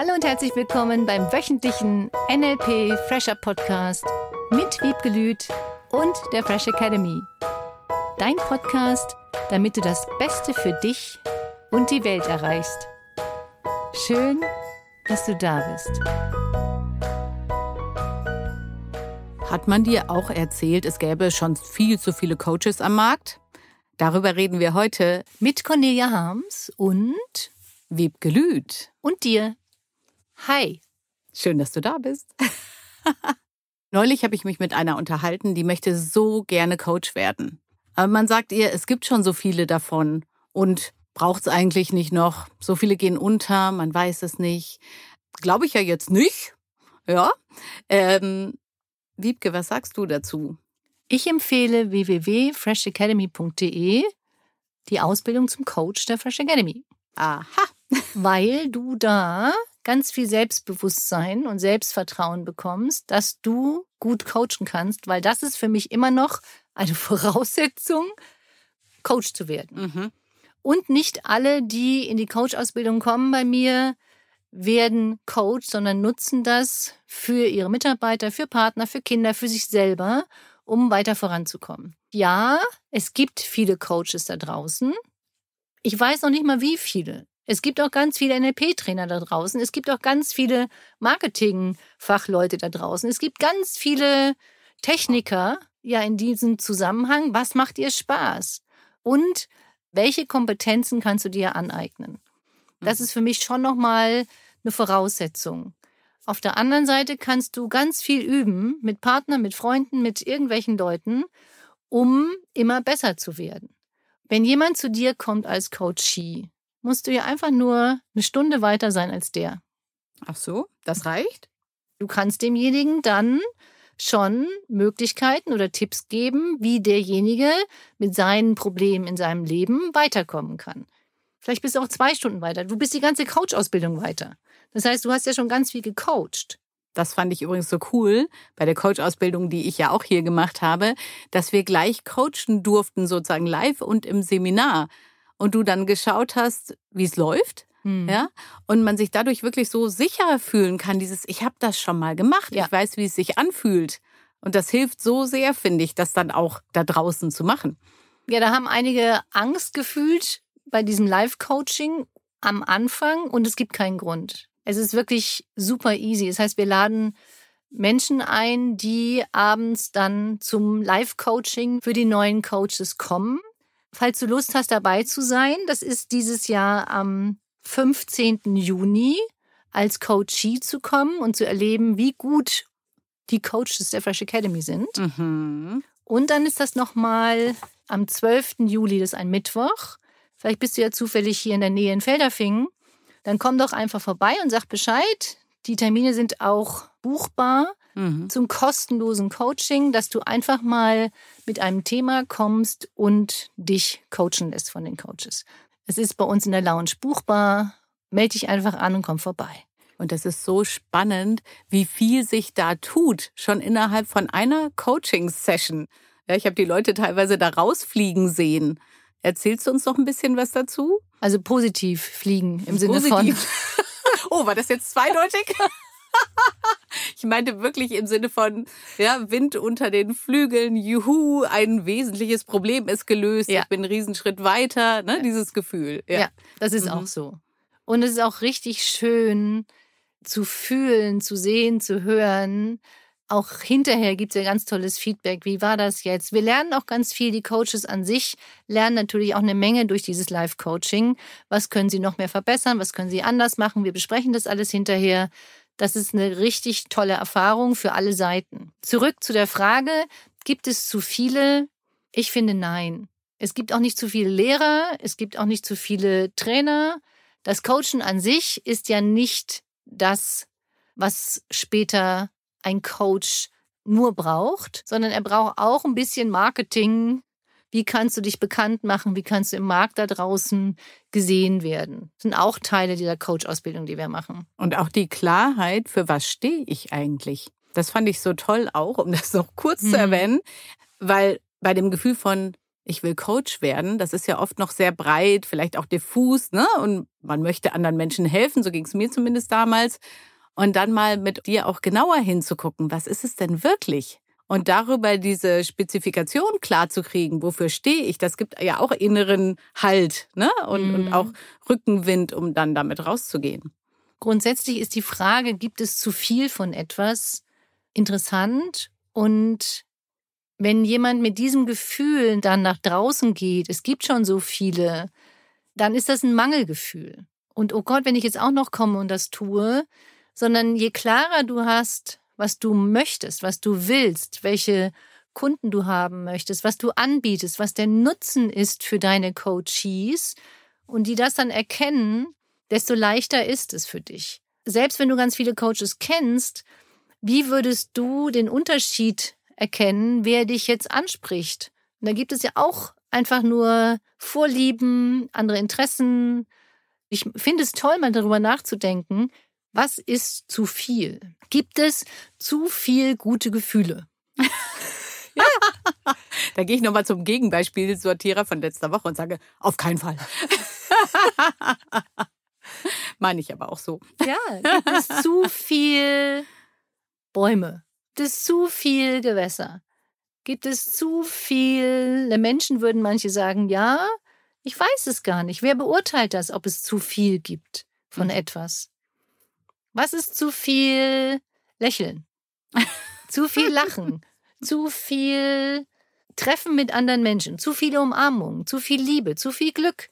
Hallo und herzlich willkommen beim wöchentlichen NLP Fresher Podcast mit Wiebgelüt und der Fresh Academy. Dein Podcast, damit du das Beste für dich und die Welt erreichst. Schön, dass du da bist. Hat man dir auch erzählt, es gäbe schon viel zu viele Coaches am Markt? Darüber reden wir heute mit Cornelia Harms und Wiebke Lüth. Und dir. Hi. Schön, dass du da bist. Neulich habe ich mich mit einer unterhalten, die möchte so gerne Coach werden. Aber man sagt ihr, es gibt schon so viele davon und braucht es eigentlich nicht noch. So viele gehen unter, man weiß es nicht. Glaube ich ja jetzt nicht. Ja. Ähm, Wiebke, was sagst du dazu? Ich empfehle www.freshacademy.de die Ausbildung zum Coach der Fresh Academy. Aha. Weil du da ganz viel Selbstbewusstsein und Selbstvertrauen bekommst, dass du gut coachen kannst, weil das ist für mich immer noch eine Voraussetzung, Coach zu werden. Mhm. Und nicht alle, die in die Coach-Ausbildung kommen bei mir, werden Coach, sondern nutzen das für ihre Mitarbeiter, für Partner, für Kinder, für sich selber, um weiter voranzukommen. Ja, es gibt viele Coaches da draußen. Ich weiß noch nicht mal, wie viele. Es gibt auch ganz viele NLP-Trainer da draußen. Es gibt auch ganz viele Marketing-Fachleute da draußen. Es gibt ganz viele Techniker, ja, in diesem Zusammenhang. Was macht dir Spaß? Und welche Kompetenzen kannst du dir aneignen? Das mhm. ist für mich schon nochmal eine Voraussetzung. Auf der anderen Seite kannst du ganz viel üben mit Partnern, mit Freunden, mit irgendwelchen Leuten, um immer besser zu werden. Wenn jemand zu dir kommt als Coachie, musst du ja einfach nur eine Stunde weiter sein als der. Ach so, das reicht? Du kannst demjenigen dann schon Möglichkeiten oder Tipps geben, wie derjenige mit seinen Problemen in seinem Leben weiterkommen kann. Vielleicht bist du auch zwei Stunden weiter. Du bist die ganze Coach-Ausbildung weiter. Das heißt, du hast ja schon ganz viel gecoacht. Das fand ich übrigens so cool bei der Coach-Ausbildung, die ich ja auch hier gemacht habe, dass wir gleich coachen durften, sozusagen live und im Seminar. Und du dann geschaut hast, wie es läuft. Hm. Ja, und man sich dadurch wirklich so sicher fühlen kann, dieses, ich habe das schon mal gemacht, ja. ich weiß, wie es sich anfühlt. Und das hilft so sehr, finde ich, das dann auch da draußen zu machen. Ja, da haben einige Angst gefühlt bei diesem Live-Coaching am Anfang und es gibt keinen Grund. Es ist wirklich super easy. Das heißt, wir laden Menschen ein, die abends dann zum Live-Coaching für die neuen Coaches kommen. Falls du Lust hast, dabei zu sein, das ist dieses Jahr am 15. Juni als Coachee zu kommen und zu erleben, wie gut die Coaches der Fresh Academy sind. Mhm. Und dann ist das nochmal am 12. Juli, das ist ein Mittwoch. Vielleicht bist du ja zufällig hier in der Nähe in Felderfingen dann komm doch einfach vorbei und sag Bescheid. Die Termine sind auch buchbar mhm. zum kostenlosen Coaching, dass du einfach mal mit einem Thema kommst und dich coachen lässt von den Coaches. Es ist bei uns in der Lounge buchbar. Melde dich einfach an und komm vorbei. Und das ist so spannend, wie viel sich da tut, schon innerhalb von einer Coaching-Session. Ja, ich habe die Leute teilweise da rausfliegen sehen. Erzählst du uns noch ein bisschen was dazu? Also positiv fliegen im Sinne positiv. von. oh, war das jetzt zweideutig? ich meinte wirklich im Sinne von, ja, Wind unter den Flügeln, juhu, ein wesentliches Problem ist gelöst, ja. ich bin einen Riesenschritt weiter, ne, dieses Gefühl. Ja, ja das ist mhm. auch so. Und es ist auch richtig schön zu fühlen, zu sehen, zu hören, auch hinterher gibt es ja ganz tolles Feedback. Wie war das jetzt? Wir lernen auch ganz viel. Die Coaches an sich lernen natürlich auch eine Menge durch dieses Live-Coaching. Was können sie noch mehr verbessern? Was können sie anders machen? Wir besprechen das alles hinterher. Das ist eine richtig tolle Erfahrung für alle Seiten. Zurück zu der Frage, gibt es zu viele? Ich finde nein. Es gibt auch nicht zu viele Lehrer, es gibt auch nicht zu viele Trainer. Das Coachen an sich ist ja nicht das, was später ein Coach nur braucht, sondern er braucht auch ein bisschen Marketing. Wie kannst du dich bekannt machen? Wie kannst du im Markt da draußen gesehen werden? Das sind auch Teile dieser Coach-Ausbildung, die wir machen. Und auch die Klarheit, für was stehe ich eigentlich? Das fand ich so toll auch, um das noch kurz mhm. zu erwähnen, weil bei dem Gefühl von, ich will Coach werden, das ist ja oft noch sehr breit, vielleicht auch diffus, ne? Und man möchte anderen Menschen helfen, so ging es mir zumindest damals. Und dann mal mit dir auch genauer hinzugucken, was ist es denn wirklich? Und darüber diese Spezifikation klar zu kriegen, wofür stehe ich, das gibt ja auch inneren Halt ne? und, mhm. und auch Rückenwind, um dann damit rauszugehen. Grundsätzlich ist die Frage, gibt es zu viel von etwas interessant und wenn jemand mit diesem Gefühl dann nach draußen geht, es gibt schon so viele, dann ist das ein Mangelgefühl. Und oh Gott, wenn ich jetzt auch noch komme und das tue, sondern je klarer du hast, was du möchtest, was du willst, welche Kunden du haben möchtest, was du anbietest, was der Nutzen ist für deine Coaches und die das dann erkennen, desto leichter ist es für dich. Selbst wenn du ganz viele Coaches kennst, wie würdest du den Unterschied erkennen, wer dich jetzt anspricht. Und da gibt es ja auch einfach nur Vorlieben, andere Interessen. Ich finde es toll, mal darüber nachzudenken, was ist zu viel? Gibt es zu viel gute Gefühle? ja. Da gehe ich nochmal zum Gegenbeispiel Sortierer von letzter Woche und sage, auf keinen Fall. Meine ich aber auch so. Ja, gibt es zu viel Bäume? Gibt es zu viel Gewässer? Gibt es zu viele Menschen, würden manche sagen, ja, ich weiß es gar nicht. Wer beurteilt das, ob es zu viel gibt von mhm. etwas? Was ist zu viel Lächeln? zu viel Lachen? zu viel Treffen mit anderen Menschen? Zu viele Umarmungen? Zu viel Liebe? Zu viel Glück?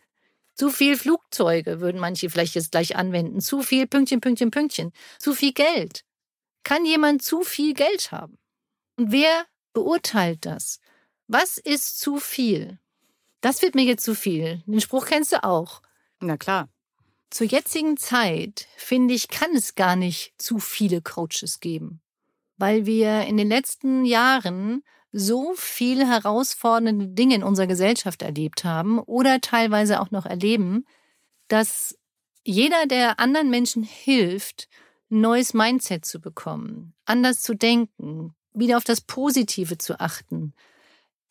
Zu viel Flugzeuge würden manche vielleicht jetzt gleich anwenden. Zu viel Pünktchen, Pünktchen, Pünktchen. Zu viel Geld. Kann jemand zu viel Geld haben? Und wer beurteilt das? Was ist zu viel? Das wird mir jetzt zu viel. Den Spruch kennst du auch. Na klar. Zur jetzigen Zeit, finde ich, kann es gar nicht zu viele Coaches geben, weil wir in den letzten Jahren so viele herausfordernde Dinge in unserer Gesellschaft erlebt haben oder teilweise auch noch erleben, dass jeder, der anderen Menschen hilft, ein neues Mindset zu bekommen, anders zu denken, wieder auf das Positive zu achten,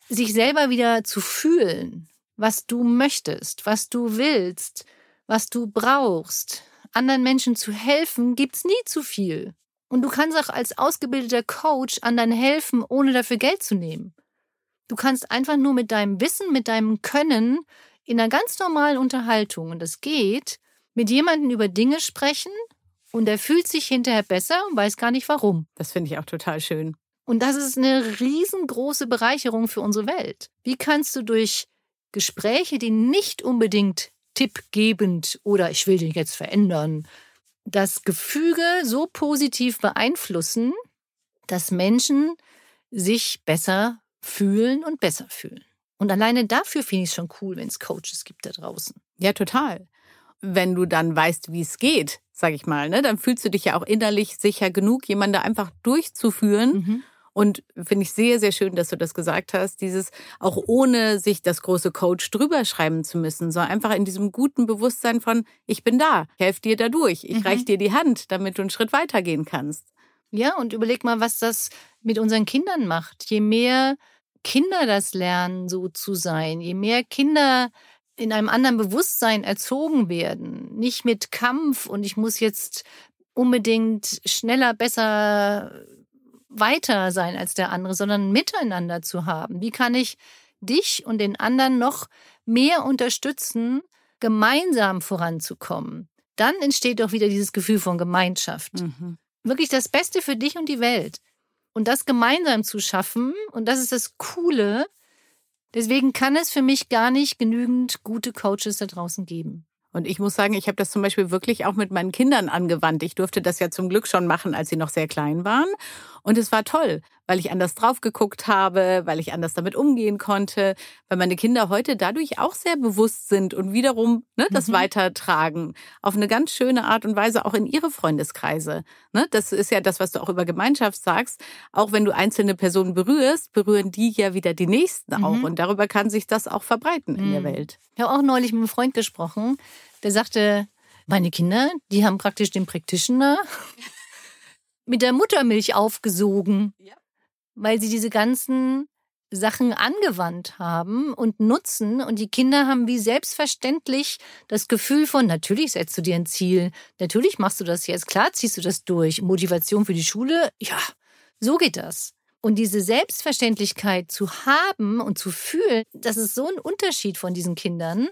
sich selber wieder zu fühlen, was du möchtest, was du willst, was du brauchst. Anderen Menschen zu helfen, gibt's nie zu viel. Und du kannst auch als ausgebildeter Coach anderen helfen, ohne dafür Geld zu nehmen. Du kannst einfach nur mit deinem Wissen, mit deinem Können in einer ganz normalen Unterhaltung, und das geht, mit jemandem über Dinge sprechen, und er fühlt sich hinterher besser und weiß gar nicht warum. Das finde ich auch total schön. Und das ist eine riesengroße Bereicherung für unsere Welt. Wie kannst du durch Gespräche, die nicht unbedingt tippgebend oder ich will den jetzt verändern, das Gefüge so positiv beeinflussen, dass Menschen sich besser fühlen und besser fühlen. Und alleine dafür finde ich es schon cool, wenn es Coaches gibt da draußen. Ja, total. Wenn du dann weißt, wie es geht, sag ich mal, ne, dann fühlst du dich ja auch innerlich sicher genug, jemanden da einfach durchzuführen. Mhm. Und finde ich sehr, sehr schön, dass du das gesagt hast, dieses auch ohne sich das große Coach drüber schreiben zu müssen, sondern einfach in diesem guten Bewusstsein von, ich bin da, ich helfe dir dadurch, ich mhm. reich dir die Hand, damit du einen Schritt weitergehen kannst. Ja, und überleg mal, was das mit unseren Kindern macht. Je mehr Kinder das lernen, so zu sein, je mehr Kinder in einem anderen Bewusstsein erzogen werden. Nicht mit Kampf und ich muss jetzt unbedingt schneller, besser, weiter sein als der andere, sondern miteinander zu haben. Wie kann ich dich und den anderen noch mehr unterstützen, gemeinsam voranzukommen? Dann entsteht doch wieder dieses Gefühl von Gemeinschaft. Mhm. Wirklich das Beste für dich und die Welt. Und das gemeinsam zu schaffen, und das ist das Coole, Deswegen kann es für mich gar nicht genügend gute Coaches da draußen geben. Und ich muss sagen, ich habe das zum Beispiel wirklich auch mit meinen Kindern angewandt. Ich durfte das ja zum Glück schon machen, als sie noch sehr klein waren. Und es war toll, weil ich anders drauf geguckt habe, weil ich anders damit umgehen konnte, weil meine Kinder heute dadurch auch sehr bewusst sind und wiederum ne, das mhm. weitertragen. Auf eine ganz schöne Art und Weise auch in ihre Freundeskreise. Ne, das ist ja das, was du auch über Gemeinschaft sagst. Auch wenn du einzelne Personen berührst, berühren die ja wieder die nächsten auch. Mhm. Und darüber kann sich das auch verbreiten in der mhm. Welt. Ich habe auch neulich mit einem Freund gesprochen, der sagte, meine Kinder, die haben praktisch den Practitioner mit der Muttermilch aufgesogen, ja. weil sie diese ganzen Sachen angewandt haben und nutzen. Und die Kinder haben wie selbstverständlich das Gefühl von, natürlich setzt du dir ein Ziel, natürlich machst du das jetzt, klar ziehst du das durch. Motivation für die Schule, ja, so geht das. Und diese Selbstverständlichkeit zu haben und zu fühlen, das ist so ein Unterschied von diesen Kindern,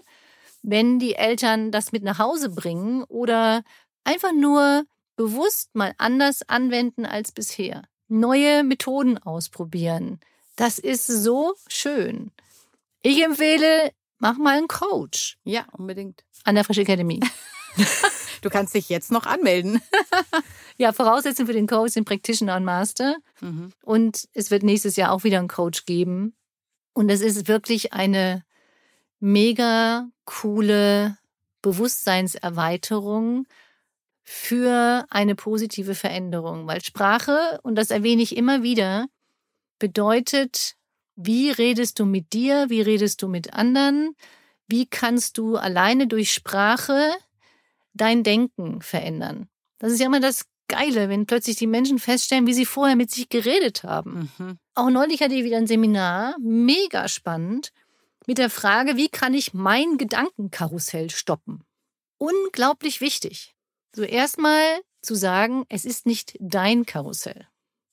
wenn die Eltern das mit nach Hause bringen oder einfach nur bewusst mal anders anwenden als bisher. Neue Methoden ausprobieren. Das ist so schön. Ich empfehle, mach mal einen Coach. Ja, unbedingt. An der Frisch Academy. du kannst dich jetzt noch anmelden. ja, Voraussetzung für den Coach sind Practitioner und Master. Mhm. Und es wird nächstes Jahr auch wieder einen Coach geben. Und es ist wirklich eine mega coole Bewusstseinserweiterung für eine positive Veränderung, weil Sprache, und das erwähne ich immer wieder, bedeutet, wie redest du mit dir, wie redest du mit anderen, wie kannst du alleine durch Sprache dein Denken verändern. Das ist ja immer das Geile, wenn plötzlich die Menschen feststellen, wie sie vorher mit sich geredet haben. Mhm. Auch neulich hatte ich wieder ein Seminar, mega spannend, mit der Frage, wie kann ich mein Gedankenkarussell stoppen? Unglaublich wichtig. So erstmal zu sagen, es ist nicht dein Karussell.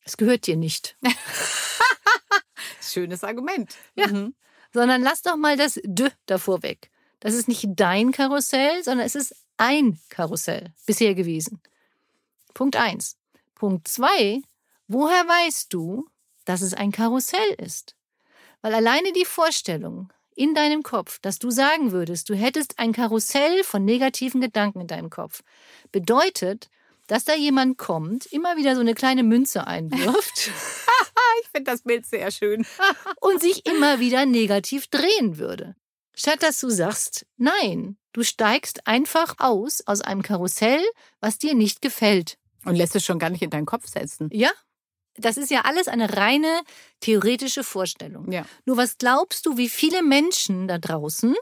Es gehört dir nicht. Schönes Argument. Ja. Mhm. Sondern lass doch mal das D davor weg. Das ist nicht dein Karussell, sondern es ist ein Karussell bisher gewesen. Punkt eins. Punkt zwei. Woher weißt du, dass es ein Karussell ist? Weil alleine die Vorstellung in deinem Kopf, dass du sagen würdest, du hättest ein Karussell von negativen Gedanken in deinem Kopf, bedeutet, dass da jemand kommt, immer wieder so eine kleine Münze einwirft. ich finde das Bild sehr schön. und sich immer wieder negativ drehen würde. Statt dass du sagst, nein, du steigst einfach aus aus einem Karussell, was dir nicht gefällt. Und lässt es schon gar nicht in deinen Kopf setzen. Ja. Das ist ja alles eine reine theoretische Vorstellung. Ja. Nur was glaubst du, wie viele Menschen da draußen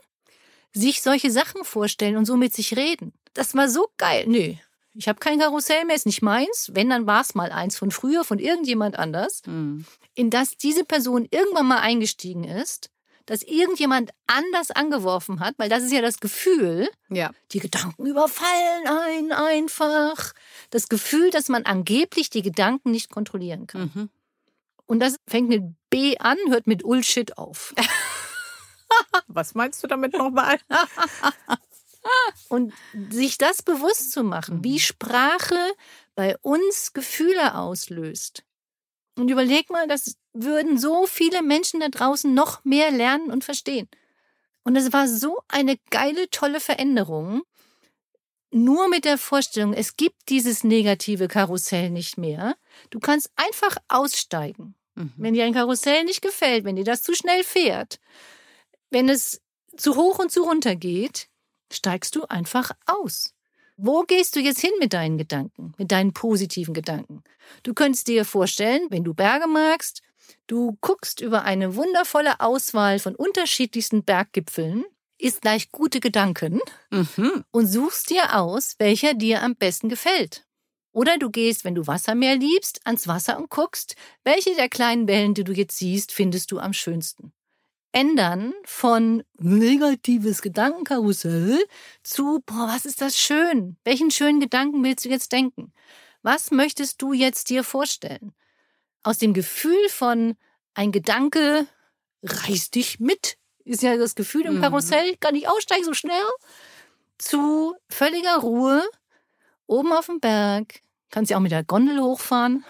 sich solche Sachen vorstellen und so mit sich reden? Das war so geil. Nö, ich habe kein Karussell mehr, ist nicht meins. Wenn, dann war es mal eins von früher, von irgendjemand anders, mhm. in das diese Person irgendwann mal eingestiegen ist, dass irgendjemand anders angeworfen hat, weil das ist ja das Gefühl, ja. die Gedanken überfallen einen einfach. Das Gefühl, dass man angeblich die Gedanken nicht kontrollieren kann. Mhm. Und das fängt mit B an, hört mit Bullshit auf. Was meinst du damit nochmal? Und sich das bewusst zu machen, wie mhm. Sprache bei uns Gefühle auslöst. Und überleg mal, das würden so viele Menschen da draußen noch mehr lernen und verstehen. Und es war so eine geile, tolle Veränderung. Nur mit der Vorstellung, es gibt dieses negative Karussell nicht mehr. Du kannst einfach aussteigen. Mhm. Wenn dir ein Karussell nicht gefällt, wenn dir das zu schnell fährt, wenn es zu hoch und zu runter geht, steigst du einfach aus. Wo gehst du jetzt hin mit deinen Gedanken, mit deinen positiven Gedanken? Du könntest dir vorstellen, wenn du Berge magst, du guckst über eine wundervolle Auswahl von unterschiedlichsten Berggipfeln, isst gleich gute Gedanken mhm. und suchst dir aus, welcher dir am besten gefällt. Oder du gehst, wenn du Wasser mehr liebst, ans Wasser und guckst, welche der kleinen Wellen, die du jetzt siehst, findest du am schönsten ändern von negatives Gedankenkarussell zu, boah, was ist das schön? Welchen schönen Gedanken willst du jetzt denken? Was möchtest du jetzt dir vorstellen? Aus dem Gefühl von ein Gedanke reißt dich mit, ist ja das Gefühl im mhm. Karussell, kann ich aussteigen so schnell, zu völliger Ruhe, oben auf dem Berg, kannst ja auch mit der Gondel hochfahren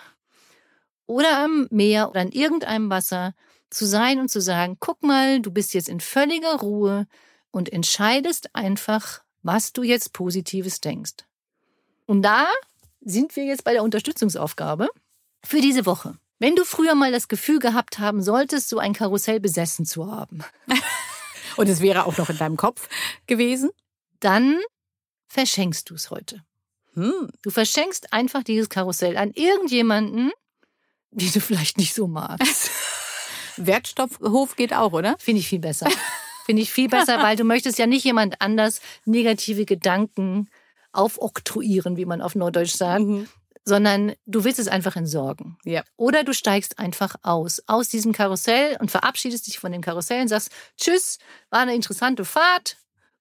oder am Meer oder an irgendeinem Wasser zu sein und zu sagen, guck mal, du bist jetzt in völliger Ruhe und entscheidest einfach, was du jetzt Positives denkst. Und da sind wir jetzt bei der Unterstützungsaufgabe für diese Woche. Wenn du früher mal das Gefühl gehabt haben solltest, so ein Karussell besessen zu haben. und es wäre auch noch in deinem Kopf gewesen. Dann verschenkst du es heute. Hm. Du verschenkst einfach dieses Karussell an irgendjemanden, die du vielleicht nicht so magst. Wertstoffhof geht auch, oder? Finde ich viel besser. Finde ich viel besser, weil du möchtest ja nicht jemand anders negative Gedanken aufoktroyieren, wie man auf Norddeutsch sagt, mhm. Sondern du willst es einfach entsorgen. Ja. Oder du steigst einfach aus, aus diesem Karussell und verabschiedest dich von dem Karussell und sagst, tschüss, war eine interessante Fahrt,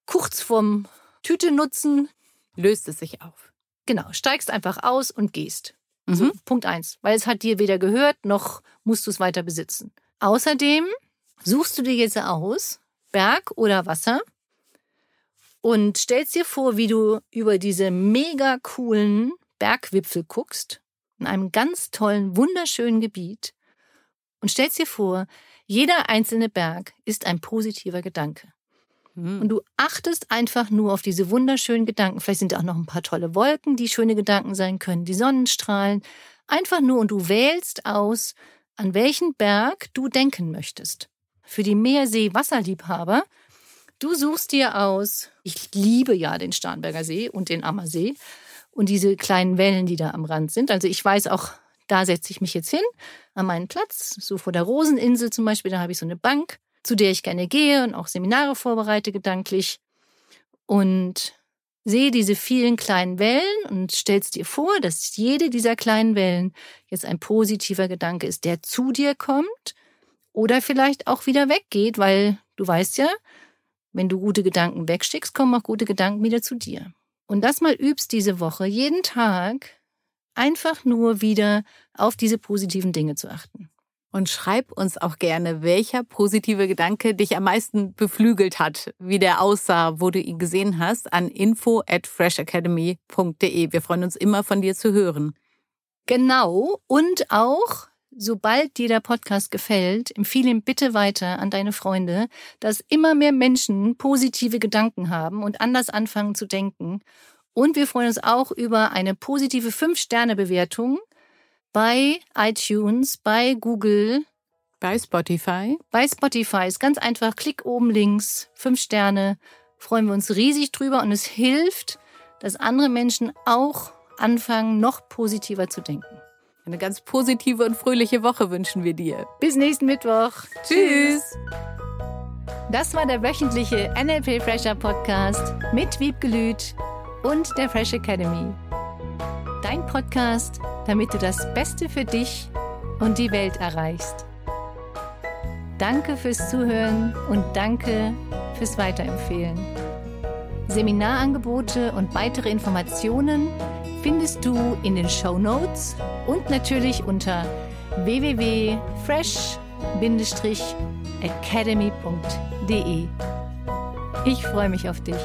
kurz vorm Tüte nutzen. Löst es sich auf. Genau, steigst einfach aus und gehst. Mhm. So, Punkt eins, weil es hat dir weder gehört, noch musst du es weiter besitzen. Außerdem suchst du dir jetzt aus, Berg oder Wasser, und stellst dir vor, wie du über diese mega coolen Bergwipfel guckst, in einem ganz tollen, wunderschönen Gebiet, und stellst dir vor, jeder einzelne Berg ist ein positiver Gedanke. Mhm. Und du achtest einfach nur auf diese wunderschönen Gedanken. Vielleicht sind da auch noch ein paar tolle Wolken, die schöne Gedanken sein können, die Sonnenstrahlen. Einfach nur und du wählst aus, an welchen Berg du denken möchtest. Für die Meersee-Wasserliebhaber, du suchst dir aus, ich liebe ja den Starnberger See und den Ammersee und diese kleinen Wellen, die da am Rand sind. Also ich weiß auch, da setze ich mich jetzt hin, an meinen Platz, so vor der Roseninsel zum Beispiel, da habe ich so eine Bank zu der ich gerne gehe und auch Seminare vorbereite gedanklich und sehe diese vielen kleinen Wellen und stellst dir vor, dass jede dieser kleinen Wellen jetzt ein positiver Gedanke ist, der zu dir kommt oder vielleicht auch wieder weggeht, weil du weißt ja, wenn du gute Gedanken wegschickst, kommen auch gute Gedanken wieder zu dir. Und das mal übst diese Woche, jeden Tag einfach nur wieder auf diese positiven Dinge zu achten. Und schreib uns auch gerne, welcher positive Gedanke dich am meisten beflügelt hat, wie der aussah, wo du ihn gesehen hast, an info at freshacademy.de. Wir freuen uns immer von dir zu hören. Genau. Und auch, sobald dir der Podcast gefällt, empfehle ihn bitte weiter an deine Freunde, dass immer mehr Menschen positive Gedanken haben und anders anfangen zu denken. Und wir freuen uns auch über eine positive 5-Sterne-Bewertung bei iTunes, bei Google, Bei Spotify. bei Spotify. Ist ganz einfach. Klick oben links, fünf Sterne. Freuen wir uns riesig drüber und es hilft, dass andere Menschen auch anfangen, noch positiver zu denken. Eine ganz positive und fröhliche Woche wünschen wir dir. Bis nächsten Mittwoch. Tschüss. Das war der wöchentliche NLP Fresher Podcast mit Wiebgelüt und der Fresh Academy. Dein Podcast, damit du das Beste für dich und die Welt erreichst. Danke fürs Zuhören und danke fürs Weiterempfehlen. Seminarangebote und weitere Informationen findest du in den Show Notes und natürlich unter www.fresh-academy.de. Ich freue mich auf dich.